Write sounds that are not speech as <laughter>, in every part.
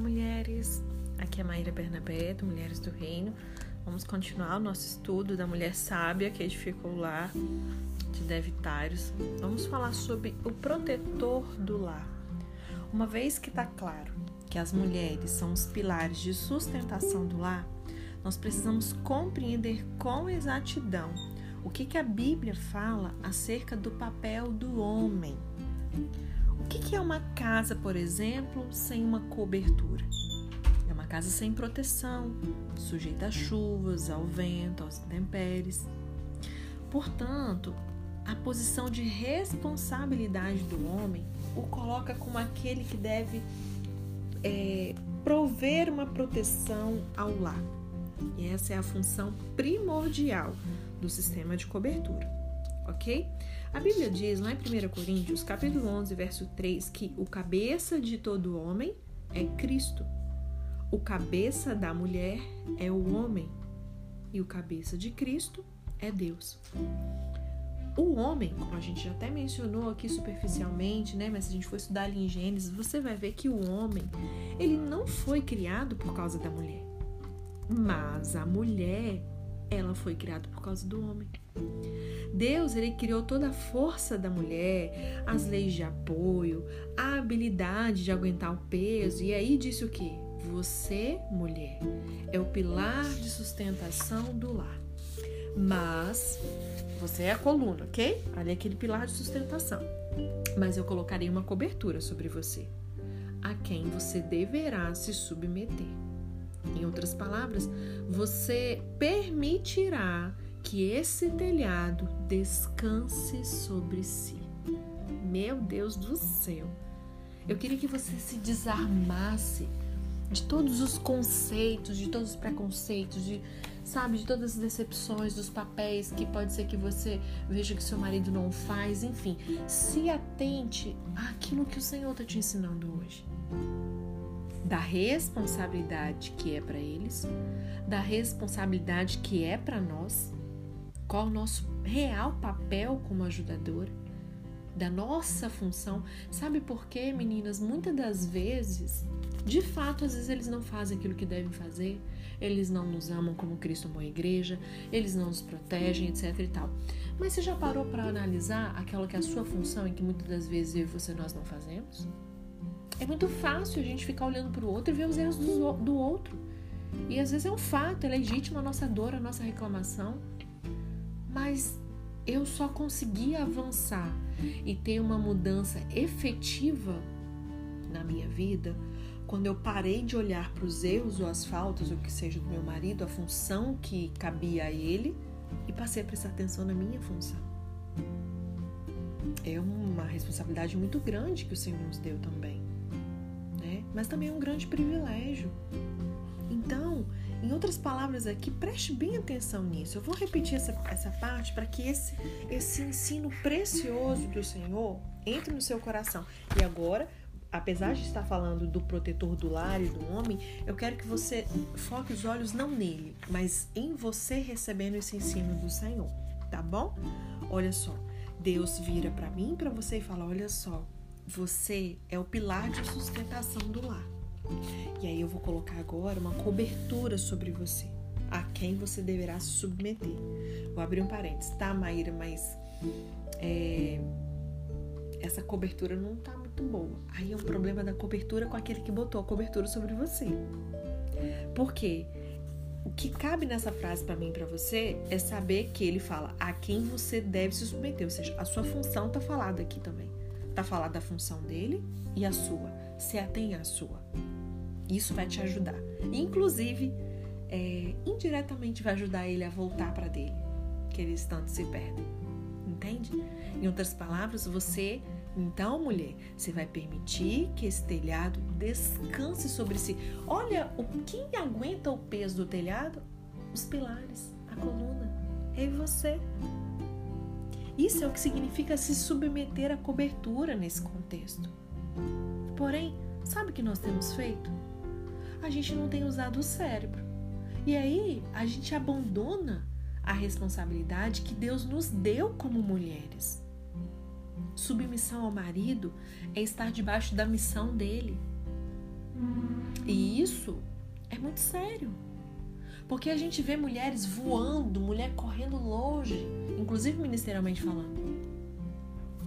mulheres! Aqui é Maíra Bernabé, do Mulheres do Reino. Vamos continuar o nosso estudo da mulher sábia que edificou o lar de Devitários. Vamos falar sobre o protetor do lar. Uma vez que está claro que as mulheres são os pilares de sustentação do lar, nós precisamos compreender com exatidão o que, que a Bíblia fala acerca do papel do homem. O que, é uma casa, por exemplo, sem uma cobertura? É uma casa sem proteção, sujeita a chuvas, ao vento, aos intempéries. Portanto, a posição de responsabilidade do homem o coloca como aquele que deve é, prover uma proteção ao lar. E essa é a função primordial do sistema de cobertura, ok? A Bíblia diz lá em 1 Coríntios, capítulo 11, verso 3, que o cabeça de todo homem é Cristo. O cabeça da mulher é o homem e o cabeça de Cristo é Deus. O homem, como a gente já até mencionou aqui superficialmente, né, mas se a gente for estudar ali em Gênesis, você vai ver que o homem, ele não foi criado por causa da mulher. Mas a mulher, ela foi criada por causa do homem. Deus, ele criou toda a força da mulher, as leis de apoio, a habilidade de aguentar o peso, e aí disse o que? Você, mulher, é o pilar de sustentação do lar. Mas você é a coluna, ok? Ali é aquele pilar de sustentação. Mas eu colocarei uma cobertura sobre você, a quem você deverá se submeter. Em outras palavras, você permitirá que esse telhado descanse sobre si. Meu Deus do céu! Eu queria que você se desarmasse de todos os conceitos, de todos os preconceitos, de sabe, de todas as decepções, dos papéis que pode ser que você veja que seu marido não faz, enfim, se atente àquilo que o Senhor está te ensinando hoje da responsabilidade que é para eles, da responsabilidade que é para nós, qual o nosso real papel como ajudadora, da nossa função. Sabe por quê, meninas? Muitas das vezes, de fato, às vezes eles não fazem aquilo que devem fazer, eles não nos amam como Cristo amou a igreja, eles não nos protegem, etc e tal. Mas você já parou para analisar aquela que é a sua função e que muitas das vezes eu e você nós não fazemos? É muito fácil a gente ficar olhando para o outro e ver os erros do, do outro. E às vezes é um fato, é legítimo a nossa dor, a nossa reclamação. Mas eu só consegui avançar e ter uma mudança efetiva na minha vida quando eu parei de olhar para os erros ou as faltas, ou que seja do meu marido, a função que cabia a ele, e passei a prestar atenção na minha função. É uma responsabilidade muito grande que o Senhor nos deu também mas também é um grande privilégio. Então, em outras palavras aqui, preste bem atenção nisso. Eu vou repetir essa, essa parte para que esse, esse ensino precioso do Senhor entre no seu coração. E agora, apesar de estar falando do protetor do lar e do homem, eu quero que você foque os olhos não nele, mas em você recebendo esse ensino do Senhor, tá bom? Olha só, Deus vira para mim, para você e fala: olha só, você é o pilar de sustentação do lar. E aí eu vou colocar agora uma cobertura sobre você, a quem você deverá se submeter. Vou abrir um parênteses, tá, Maíra? Mas é, essa cobertura não tá muito boa. Aí é um problema da cobertura com aquele que botou a cobertura sobre você. Por quê? O que cabe nessa frase para mim e para você é saber que ele fala a quem você deve se submeter, ou seja, a sua função tá falada aqui também. Tá falado da função dele e a sua. Se atém à sua. Isso vai te ajudar. Inclusive, é, indiretamente vai ajudar ele a voltar para dele, que eles tanto se perdem. Entende? Em outras palavras, você, então, mulher, você vai permitir que esse telhado descanse sobre si. Olha, o quem aguenta o peso do telhado? Os pilares, a coluna. É você. Isso é o que significa se submeter à cobertura nesse contexto. Porém, sabe o que nós temos feito? A gente não tem usado o cérebro. E aí a gente abandona a responsabilidade que Deus nos deu como mulheres. Submissão ao marido é estar debaixo da missão dele. E isso é muito sério. Porque a gente vê mulheres voando, mulher correndo longe, inclusive ministerialmente falando.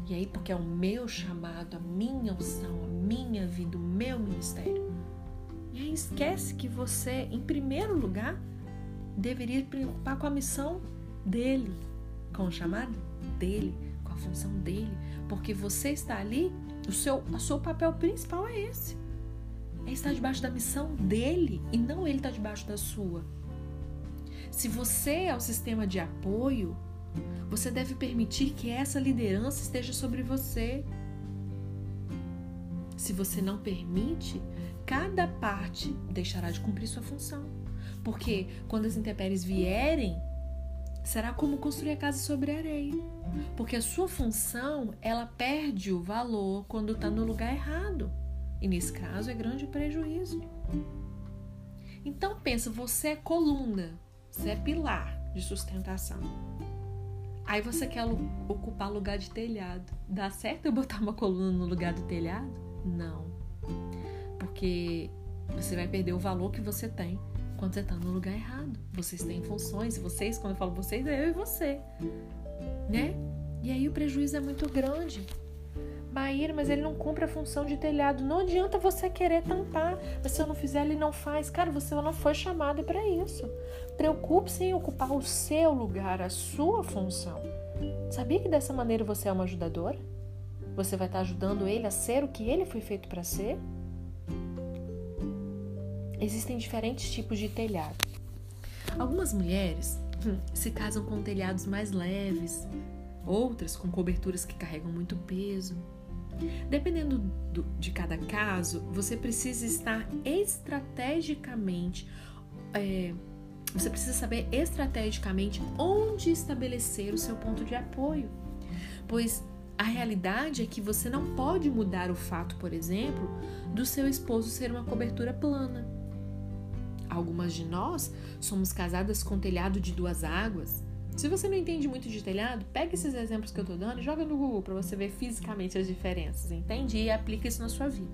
E aí, porque é o meu chamado, a minha unção, a minha vida, o meu ministério. E aí esquece que você, em primeiro lugar, deveria preocupar com a missão dele, com o chamado dele, com a função dele, porque você está ali, o seu, o seu papel principal é esse. É estar debaixo da missão dele e não ele estar debaixo da sua. Se você é o sistema de apoio, você deve permitir que essa liderança esteja sobre você. Se você não permite, cada parte deixará de cumprir sua função. Porque quando as intempéries vierem, será como construir a casa sobre areia. Porque a sua função, ela perde o valor quando está no lugar errado. E nesse caso é grande prejuízo. Então pensa, você é coluna, você é pilar de sustentação. Aí você quer ocupar lugar de telhado. Dá certo eu botar uma coluna no lugar do telhado? Não. Porque você vai perder o valor que você tem quando você está no lugar errado. Vocês têm funções, vocês, quando eu falo vocês, é eu e você. Né? E aí o prejuízo é muito grande. Maíra, mas ele não cumpre a função de telhado. Não adianta você querer tampar. Mas se eu não fizer, ele não faz. Cara, você não foi chamado para isso. Preocupe-se em ocupar o seu lugar, a sua função. Sabia que dessa maneira você é uma ajudadora? Você vai estar ajudando ele a ser o que ele foi feito para ser? Existem diferentes tipos de telhado. Algumas mulheres hum, se casam com telhados mais leves, outras com coberturas que carregam muito peso. Dependendo do, de cada caso, você precisa estar estrategicamente. É, você precisa saber estrategicamente onde estabelecer o seu ponto de apoio. Pois a realidade é que você não pode mudar o fato, por exemplo, do seu esposo ser uma cobertura plana. Algumas de nós somos casadas com telhado de duas águas, se você não entende muito de telhado, pega esses exemplos que eu tô dando e joga no Google para você ver fisicamente as diferenças, entende? E aplica isso na sua vida.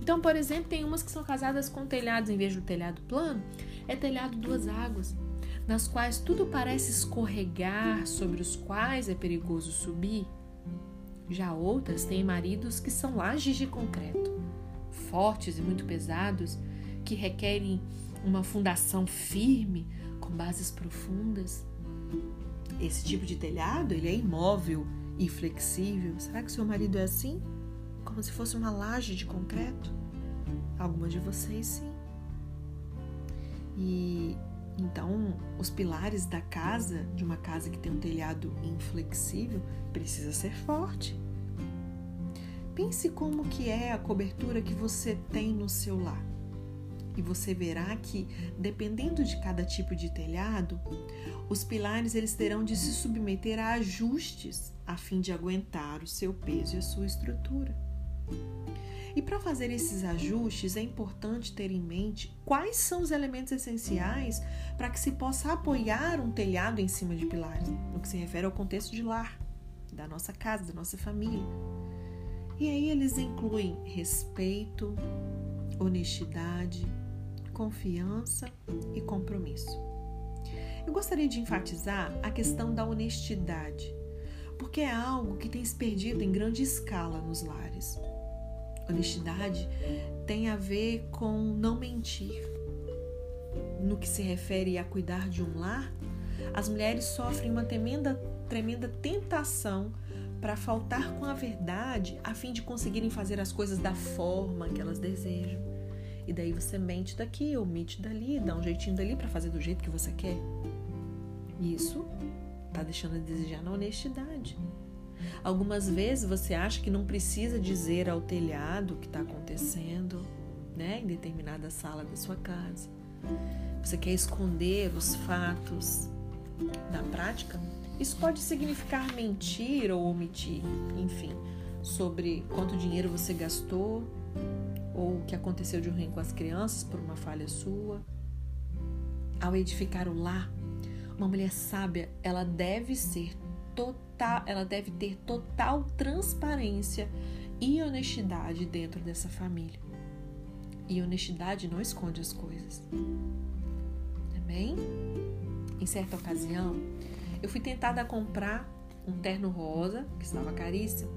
Então, por exemplo, tem umas que são casadas com telhados em vez do telhado plano, é telhado duas águas, nas quais tudo parece escorregar, sobre os quais é perigoso subir. Já outras têm maridos que são lajes de concreto, fortes e muito pesados, que requerem uma fundação firme, com bases profundas. Esse tipo de telhado, ele é imóvel e flexível. Será que seu marido é assim? Como se fosse uma laje de concreto? Algumas de vocês sim. E então, os pilares da casa, de uma casa que tem um telhado inflexível, precisa ser forte. Pense como que é a cobertura que você tem no seu lar. E você verá que, dependendo de cada tipo de telhado, os pilares eles terão de se submeter a ajustes a fim de aguentar o seu peso e a sua estrutura. E para fazer esses ajustes é importante ter em mente quais são os elementos essenciais para que se possa apoiar um telhado em cima de pilares, no que se refere ao contexto de lar, da nossa casa, da nossa família. E aí eles incluem respeito, honestidade, confiança e compromisso. Eu gostaria de enfatizar a questão da honestidade, porque é algo que tem se perdido em grande escala nos lares. Honestidade tem a ver com não mentir. No que se refere a cuidar de um lar, as mulheres sofrem uma tremenda, tremenda tentação para faltar com a verdade a fim de conseguirem fazer as coisas da forma que elas desejam. E daí você mente daqui, omite dali, dá um jeitinho dali para fazer do jeito que você quer. Isso tá deixando a desejar na honestidade. Algumas vezes você acha que não precisa dizer ao telhado o que está acontecendo, né, em determinada sala da sua casa. Você quer esconder os fatos da prática? Isso pode significar mentir ou omitir, enfim, sobre quanto dinheiro você gastou, ou o que aconteceu de ruim com as crianças por uma falha sua. Ao edificar o lar, uma mulher sábia, ela deve ser total, ela deve ter total transparência e honestidade dentro dessa família. E honestidade não esconde as coisas. Amém? Em certa ocasião, eu fui tentada a comprar um terno rosa, que estava caríssimo.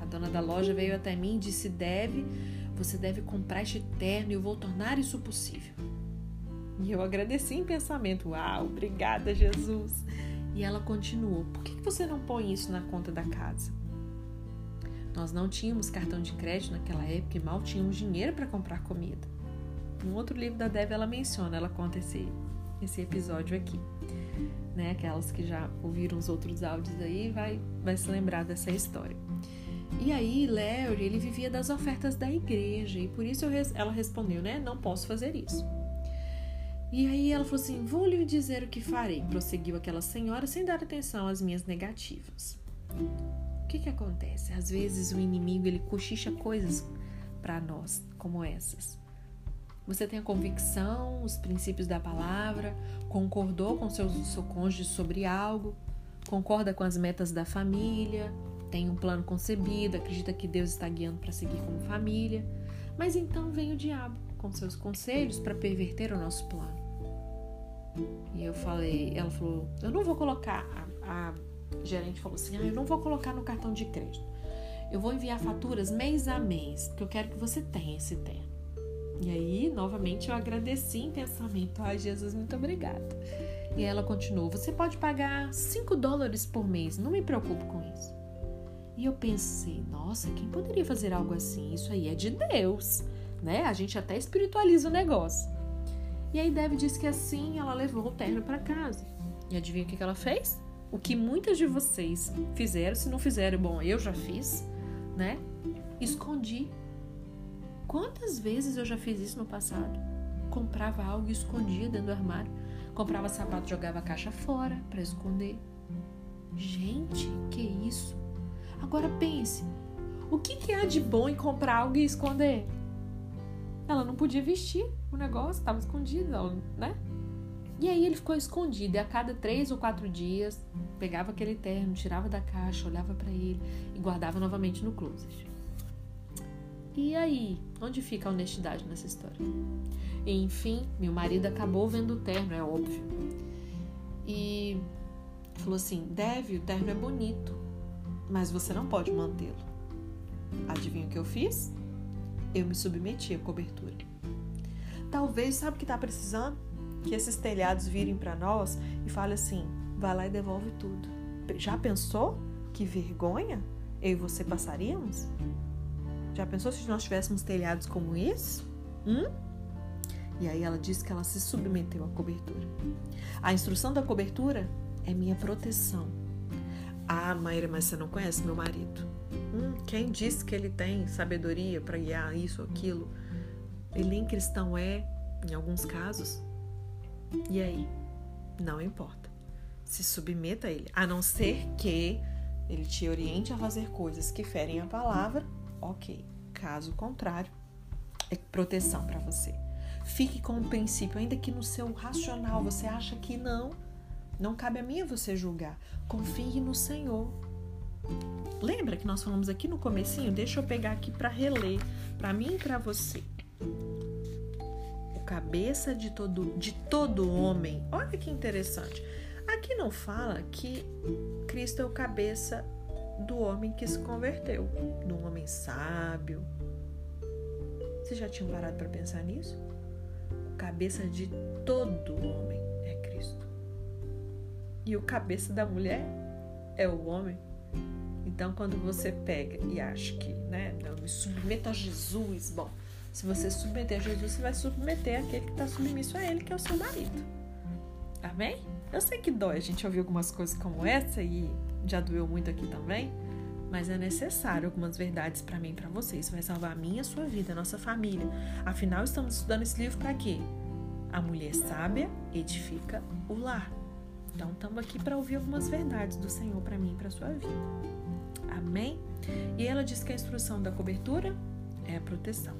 A dona da loja veio até mim e disse: Deve, você deve comprar este terno e eu vou tornar isso possível. E eu agradeci em pensamento: Uau, obrigada, Jesus. E ela continuou: Por que você não põe isso na conta da casa? Nós não tínhamos cartão de crédito naquela época e mal tínhamos dinheiro para comprar comida. Um outro livro da Deb ela menciona, ela conta esse, esse episódio aqui. Né? Aquelas que já ouviram os outros áudios aí vai, vai se lembrar dessa história. E aí, Larry, ele vivia das ofertas da igreja e por isso eu, ela respondeu, né? Não posso fazer isso. E aí ela falou assim: Vou lhe dizer o que farei, prosseguiu aquela senhora sem dar atenção às minhas negativas. O que, que acontece? Às vezes o inimigo ele cochicha coisas para nós, como essas. Você tem a convicção, os princípios da palavra, concordou com seu, seu cônjuge sobre algo, concorda com as metas da família, tem um plano concebido, acredita que Deus está guiando para seguir como família, mas então vem o diabo com seus conselhos para perverter o nosso plano. E eu falei, ela falou, eu não vou colocar, a, a gerente falou assim, ah, eu não vou colocar no cartão de crédito. Eu vou enviar faturas mês a mês, porque eu quero que você tenha esse terno. E aí, novamente, eu agradeci em pensamento. Ai, Jesus, muito obrigada. E ela continuou: Você pode pagar 5 dólares por mês, não me preocupo com isso. E eu pensei: Nossa, quem poderia fazer algo assim? Isso aí é de Deus né? A gente até espiritualiza o negócio. E aí Deve disse que assim ela levou o terno para casa. E adivinha o que ela fez? O que muitas de vocês fizeram, se não fizeram, bom, eu já fiz, né? Escondi. Quantas vezes eu já fiz isso no passado? Comprava algo e escondia dentro do armário. Comprava sapato, jogava a caixa fora para esconder. Gente, que isso? Agora pense, o que, que há de bom em comprar algo e esconder? Ela não podia vestir o negócio, estava escondido, né? E aí ele ficou escondido e a cada três ou quatro dias pegava aquele terno, tirava da caixa, olhava para ele e guardava novamente no closet. E aí, onde fica a honestidade nessa história? E, enfim, meu marido acabou vendo o terno, é óbvio. E falou assim: Deve, o terno é bonito, mas você não pode mantê-lo. Adivinha o que eu fiz? eu me submeti à cobertura. Talvez, sabe o que está precisando? Que esses telhados virem para nós e falem assim: vai lá e devolve tudo. Já pensou que vergonha eu e você passaríamos? Já pensou se nós tivéssemos telhados como esse? Hum? E aí ela disse que ela se submeteu à cobertura. A instrução da cobertura é minha proteção. Ah, Maíra, mas você não conhece meu marido. Hum, quem disse que ele tem sabedoria para guiar isso aquilo? Ele nem cristão é, em alguns casos. E aí? Não importa. Se submeta a ele, a não ser que ele te oriente a fazer coisas que ferem a palavra, ok. Caso contrário, é proteção para você. Fique com o princípio, ainda que no seu racional você acha que não, não cabe a mim você julgar. Confie no Senhor. Lembra que nós falamos aqui no comecinho? Deixa eu pegar aqui para reler, para mim e para você. O cabeça de todo de todo homem. Olha que interessante. Aqui não fala que Cristo é o cabeça do homem que se converteu, do homem sábio. Você já tinha parado para pensar nisso? O cabeça de todo homem. E o cabeça da mulher é o homem. Então, quando você pega e acha que, né, me submeto a Jesus, bom, se você submeter a Jesus, você vai submeter aquele que está submisso a ele, que é o seu marido. Amém? Eu sei que dói a gente ouvir algumas coisas como essa e já doeu muito aqui também, mas é necessário algumas verdades para mim e para você. Isso vai salvar a minha, a sua vida, a nossa família. Afinal, estamos estudando esse livro para quê? A mulher sábia edifica o lar. Então, estamos aqui para ouvir algumas verdades do Senhor para mim e para sua vida. Amém? E ela diz que a instrução da cobertura é a proteção.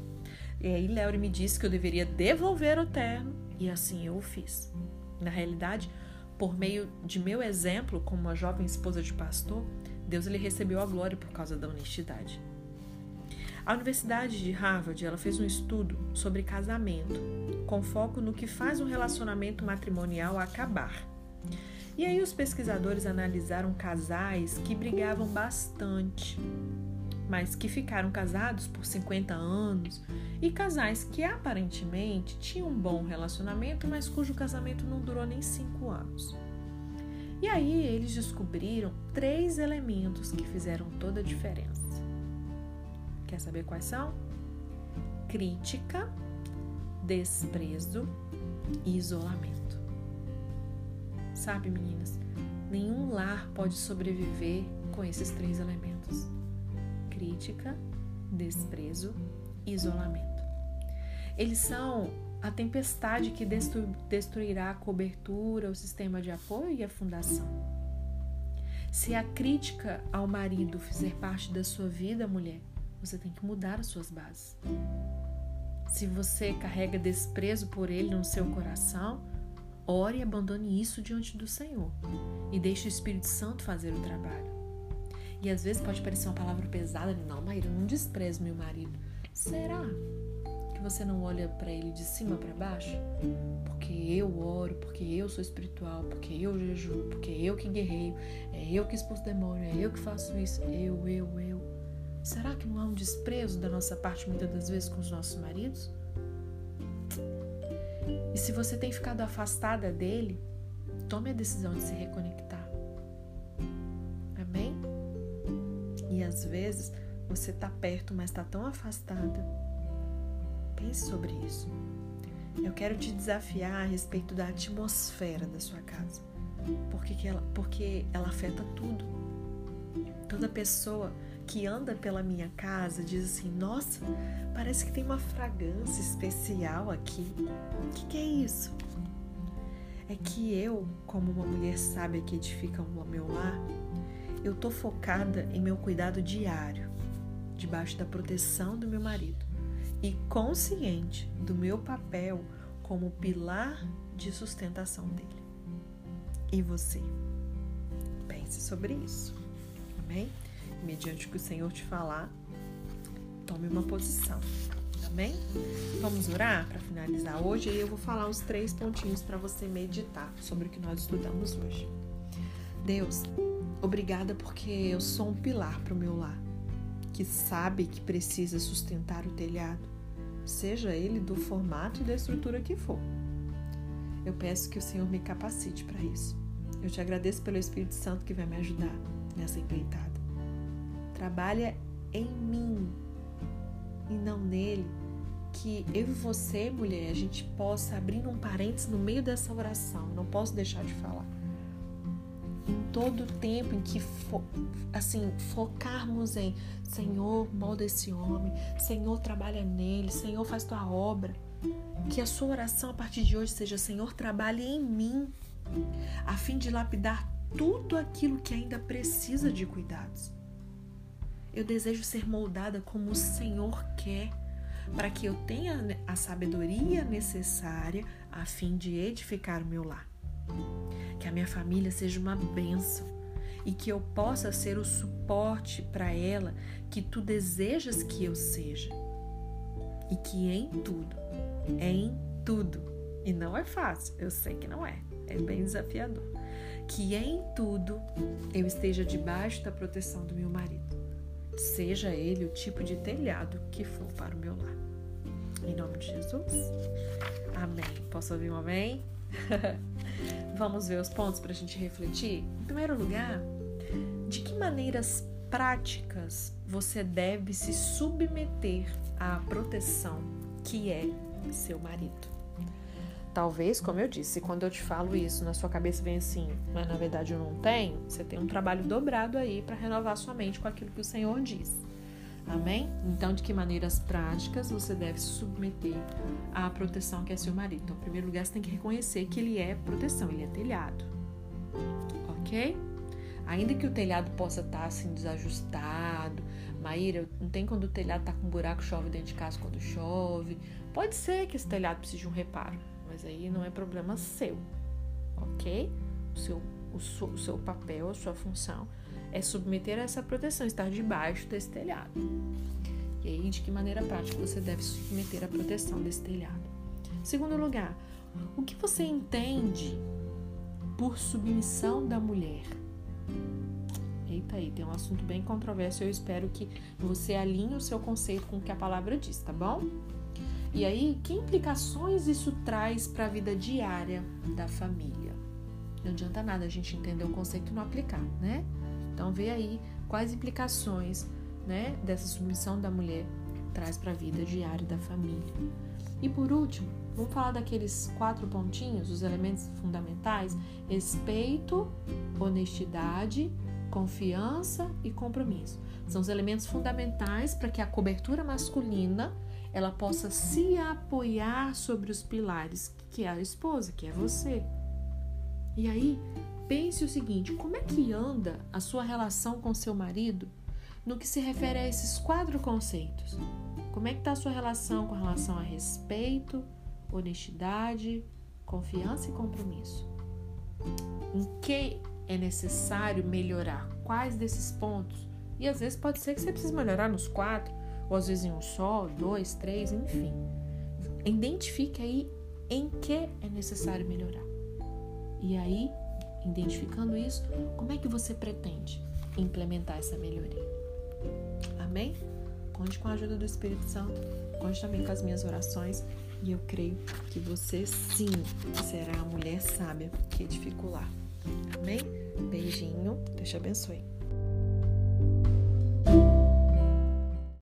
E aí Léo me disse que eu deveria devolver o terno e assim eu o fiz. Na realidade, por meio de meu exemplo como uma jovem esposa de pastor, Deus ele recebeu a glória por causa da honestidade. A Universidade de Harvard ela fez um estudo sobre casamento, com foco no que faz um relacionamento matrimonial acabar. E aí os pesquisadores analisaram casais que brigavam bastante, mas que ficaram casados por 50 anos, e casais que aparentemente tinham um bom relacionamento, mas cujo casamento não durou nem 5 anos. E aí eles descobriram três elementos que fizeram toda a diferença. Quer saber quais são? Crítica, desprezo e isolamento. Sabe, meninas, nenhum lar pode sobreviver com esses três elementos: crítica, desprezo e isolamento. Eles são a tempestade que destruirá a cobertura, o sistema de apoio e a fundação. Se a crítica ao marido fizer parte da sua vida, mulher, você tem que mudar as suas bases. Se você carrega desprezo por ele no seu coração, ore e abandone isso diante do Senhor e deixe o Espírito Santo fazer o trabalho. E às vezes pode parecer uma palavra pesada, não, Maíra, não desprezo meu marido. Será? que você não olha para ele de cima para baixo? Porque eu oro, porque eu sou espiritual, porque eu jejuo, porque eu que guerreio, é eu que expulso demônio, é eu que faço isso, eu, eu, eu. Será que não há um desprezo da nossa parte muitas das vezes com os nossos maridos? E se você tem ficado afastada dele, tome a decisão de se reconectar. Amém? E às vezes você está perto, mas está tão afastada Pense sobre isso. Eu quero te desafiar a respeito da atmosfera da sua casa. Porque, ela, porque ela afeta tudo. Toda pessoa que anda pela minha casa diz assim: Nossa, parece que tem uma fragrância especial aqui. O que, que é isso? É que eu, como uma mulher sábia que edifica o meu lar, eu tô focada em meu cuidado diário, debaixo da proteção do meu marido e consciente do meu papel como pilar de sustentação dele. E você? Pense sobre isso. Amém? Mediante o que o Senhor te falar, tome uma posição. Amém? Vamos orar para finalizar hoje e eu vou falar os três pontinhos para você meditar sobre o que nós estudamos hoje. Deus, obrigada porque eu sou um pilar para o meu lar que sabe que precisa sustentar o telhado, seja ele do formato e da estrutura que for. Eu peço que o Senhor me capacite para isso. Eu te agradeço pelo Espírito Santo que vai me ajudar nessa empreitada. Trabalha em mim e não nele. Que eu e você, mulher, a gente possa abrir um parênteses no meio dessa oração. Não posso deixar de falar em todo o tempo em que fo, assim focarmos em Senhor, molda esse homem, Senhor, trabalha nele, Senhor, faz tua obra. Que a sua oração a partir de hoje seja: Senhor, trabalhe em mim, a fim de lapidar tudo aquilo que ainda precisa de cuidados. Eu desejo ser moldada como o Senhor quer, para que eu tenha a sabedoria necessária a fim de edificar o meu lar. Que a minha família seja uma bênção e que eu possa ser o suporte para ela que tu desejas que eu seja. E que em tudo, em tudo, e não é fácil, eu sei que não é, é bem desafiador, que em tudo eu esteja debaixo da proteção do meu marido, seja ele o tipo de telhado que for para o meu lar. Em nome de Jesus. Amém. Posso ouvir um amém? <laughs> Vamos ver os pontos para a gente refletir? Em primeiro lugar, de que maneiras práticas você deve se submeter à proteção que é seu marido? Talvez, como eu disse, quando eu te falo isso, na sua cabeça vem assim, mas na verdade eu não tenho, você tem um trabalho dobrado aí para renovar sua mente com aquilo que o Senhor diz. Amém? Então, de que maneiras práticas você deve se submeter à proteção que é seu marido? Então, em primeiro lugar, você tem que reconhecer que ele é proteção, ele é telhado. Ok? Ainda que o telhado possa estar assim desajustado, Maíra, não tem quando o telhado está com buraco, chove dentro de casa quando chove. Pode ser que esse telhado precise de um reparo, mas aí não é problema seu, ok? O seu, o, o seu papel, a sua função é submeter a essa proteção, estar debaixo desse telhado. E aí, de que maneira prática você deve submeter a proteção desse telhado. Segundo lugar, o que você entende por submissão da mulher? Eita aí, tem um assunto bem controverso. Eu espero que você alinhe o seu conceito com o que a palavra diz, tá bom? E aí, que implicações isso traz para a vida diária da família? Não adianta nada a gente entender o conceito e não aplicar, né? Então, vê aí quais implicações, né, dessa submissão da mulher traz para a vida diária da família. E por último, vamos falar daqueles quatro pontinhos, os elementos fundamentais: respeito, honestidade, confiança e compromisso. São os elementos fundamentais para que a cobertura masculina ela possa se apoiar sobre os pilares que é a esposa, que é você. E aí, pense o seguinte: como é que anda a sua relação com seu marido no que se refere a esses quatro conceitos? Como é que está a sua relação com relação a respeito, honestidade, confiança e compromisso? Em que é necessário melhorar? Quais desses pontos? E às vezes pode ser que você precise melhorar nos quatro, ou às vezes em um só, dois, três, enfim. Identifique aí em que é necessário melhorar. E aí, identificando isso, como é que você pretende implementar essa melhoria? Amém? Conte com a ajuda do Espírito Santo, conte também com as minhas orações e eu creio que você sim será a mulher sábia que edifica o lar. Amém? Beijinho, Deus te abençoe.